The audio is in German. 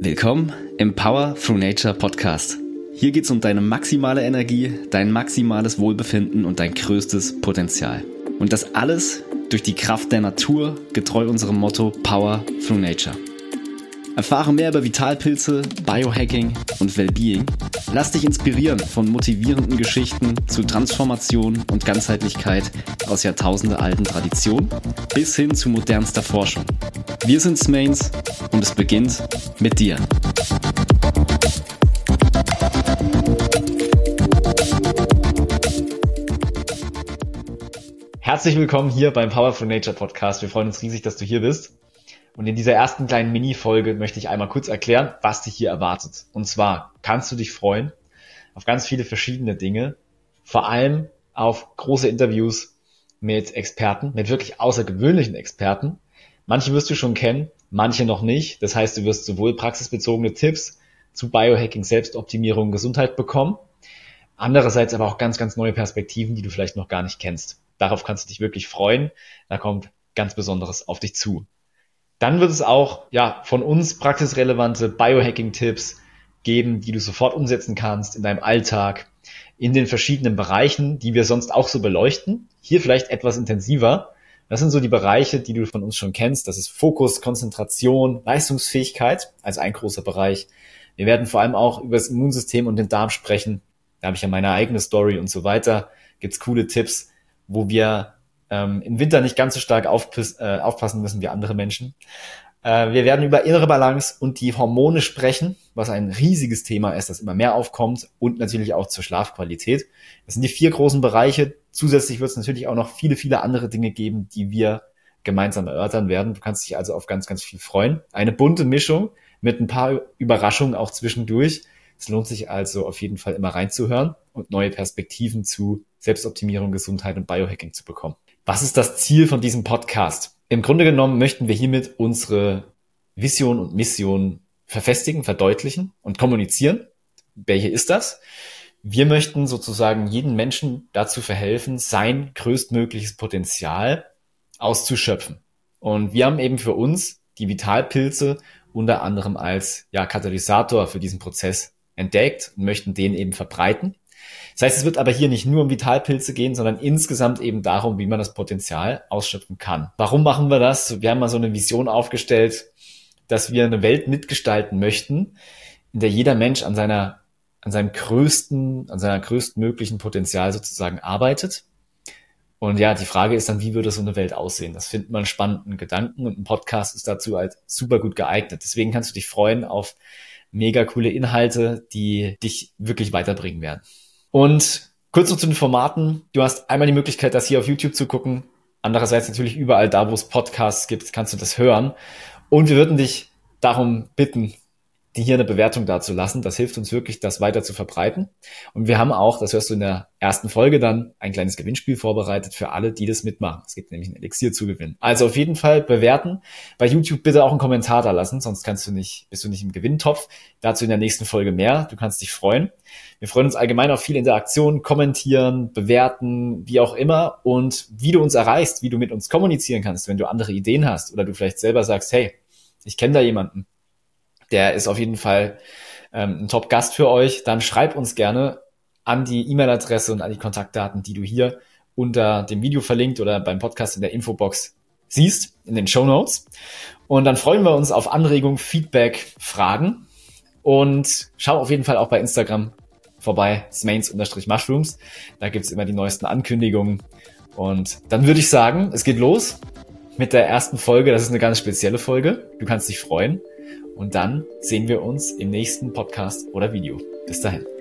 Willkommen im Power Through Nature Podcast. Hier geht es um deine maximale Energie, dein maximales Wohlbefinden und dein größtes Potenzial. Und das alles durch die Kraft der Natur, getreu unserem Motto Power Through Nature. Erfahre mehr über Vitalpilze, Biohacking und Wellbeing. Lass dich inspirieren von motivierenden Geschichten zu Transformation und Ganzheitlichkeit aus jahrtausendealten Traditionen bis hin zu modernster Forschung. Wir sind Smains und es beginnt mit dir. Herzlich willkommen hier beim Power for Nature Podcast. Wir freuen uns riesig, dass du hier bist. Und in dieser ersten kleinen Mini-Folge möchte ich einmal kurz erklären, was dich hier erwartet. Und zwar kannst du dich freuen auf ganz viele verschiedene Dinge, vor allem auf große Interviews mit Experten, mit wirklich außergewöhnlichen Experten. Manche wirst du schon kennen, manche noch nicht. Das heißt, du wirst sowohl praxisbezogene Tipps zu Biohacking, Selbstoptimierung, Gesundheit bekommen, andererseits aber auch ganz, ganz neue Perspektiven, die du vielleicht noch gar nicht kennst. Darauf kannst du dich wirklich freuen. Da kommt ganz Besonderes auf dich zu. Dann wird es auch ja von uns praxisrelevante Biohacking-Tipps geben, die du sofort umsetzen kannst in deinem Alltag, in den verschiedenen Bereichen, die wir sonst auch so beleuchten. Hier vielleicht etwas intensiver. Das sind so die Bereiche, die du von uns schon kennst. Das ist Fokus, Konzentration, Leistungsfähigkeit als ein großer Bereich. Wir werden vor allem auch über das Immunsystem und den Darm sprechen. Da habe ich ja meine eigene Story und so weiter. Gibt's coole Tipps, wo wir ähm, im Winter nicht ganz so stark äh, aufpassen müssen wie andere Menschen. Äh, wir werden über innere Balance und die Hormone sprechen, was ein riesiges Thema ist, das immer mehr aufkommt und natürlich auch zur Schlafqualität. Das sind die vier großen Bereiche. Zusätzlich wird es natürlich auch noch viele, viele andere Dinge geben, die wir gemeinsam erörtern werden. Du kannst dich also auf ganz, ganz viel freuen. Eine bunte Mischung mit ein paar Überraschungen auch zwischendurch. Es lohnt sich also auf jeden Fall immer reinzuhören und neue Perspektiven zu Selbstoptimierung, Gesundheit und Biohacking zu bekommen. Was ist das Ziel von diesem Podcast? Im Grunde genommen möchten wir hiermit unsere Vision und Mission verfestigen, verdeutlichen und kommunizieren. Welche ist das? Wir möchten sozusagen jeden Menschen dazu verhelfen, sein größtmögliches Potenzial auszuschöpfen. Und wir haben eben für uns die Vitalpilze unter anderem als ja, Katalysator für diesen Prozess entdeckt und möchten den eben verbreiten. Das heißt, es wird aber hier nicht nur um Vitalpilze gehen, sondern insgesamt eben darum, wie man das Potenzial ausschöpfen kann. Warum machen wir das? Wir haben mal so eine Vision aufgestellt, dass wir eine Welt mitgestalten möchten, in der jeder Mensch an seiner, an seinem größten, an seiner größtmöglichen Potenzial sozusagen arbeitet. Und ja, die Frage ist dann, wie würde so eine Welt aussehen? Das findet man spannenden Gedanken und ein Podcast ist dazu halt super gut geeignet. Deswegen kannst du dich freuen auf mega coole Inhalte, die dich wirklich weiterbringen werden. Und kurz noch zu den Formaten. Du hast einmal die Möglichkeit, das hier auf YouTube zu gucken. Andererseits natürlich überall da, wo es Podcasts gibt, kannst du das hören. Und wir würden dich darum bitten, die hier eine Bewertung dazulassen. Das hilft uns wirklich, das weiter zu verbreiten. Und wir haben auch, das hörst du in der ersten Folge dann, ein kleines Gewinnspiel vorbereitet für alle, die das mitmachen. Es gibt nämlich ein Elixier zu gewinnen. Also auf jeden Fall bewerten. Bei YouTube bitte auch einen Kommentar da lassen, sonst kannst du nicht, bist du nicht im Gewinntopf. Dazu in der nächsten Folge mehr. Du kannst dich freuen. Wir freuen uns allgemein auf viel Interaktion, kommentieren, bewerten, wie auch immer. Und wie du uns erreichst, wie du mit uns kommunizieren kannst, wenn du andere Ideen hast oder du vielleicht selber sagst, hey, ich kenne da jemanden, der ist auf jeden Fall ähm, ein Top-Gast für euch. Dann schreib uns gerne an die E-Mail-Adresse und an die Kontaktdaten, die du hier unter dem Video verlinkt oder beim Podcast in der Infobox siehst, in den Show Notes. Und dann freuen wir uns auf Anregungen, Feedback, Fragen. Und schau auf jeden Fall auch bei Instagram vorbei, smains-mushrooms. Da gibt's immer die neuesten Ankündigungen. Und dann würde ich sagen, es geht los mit der ersten Folge. Das ist eine ganz spezielle Folge. Du kannst dich freuen. Und dann sehen wir uns im nächsten Podcast oder Video. Bis dahin.